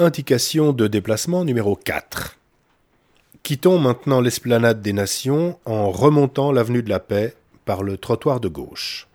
Indication de déplacement numéro 4. Quittons maintenant l'esplanade des Nations en remontant l'avenue de la Paix par le trottoir de gauche.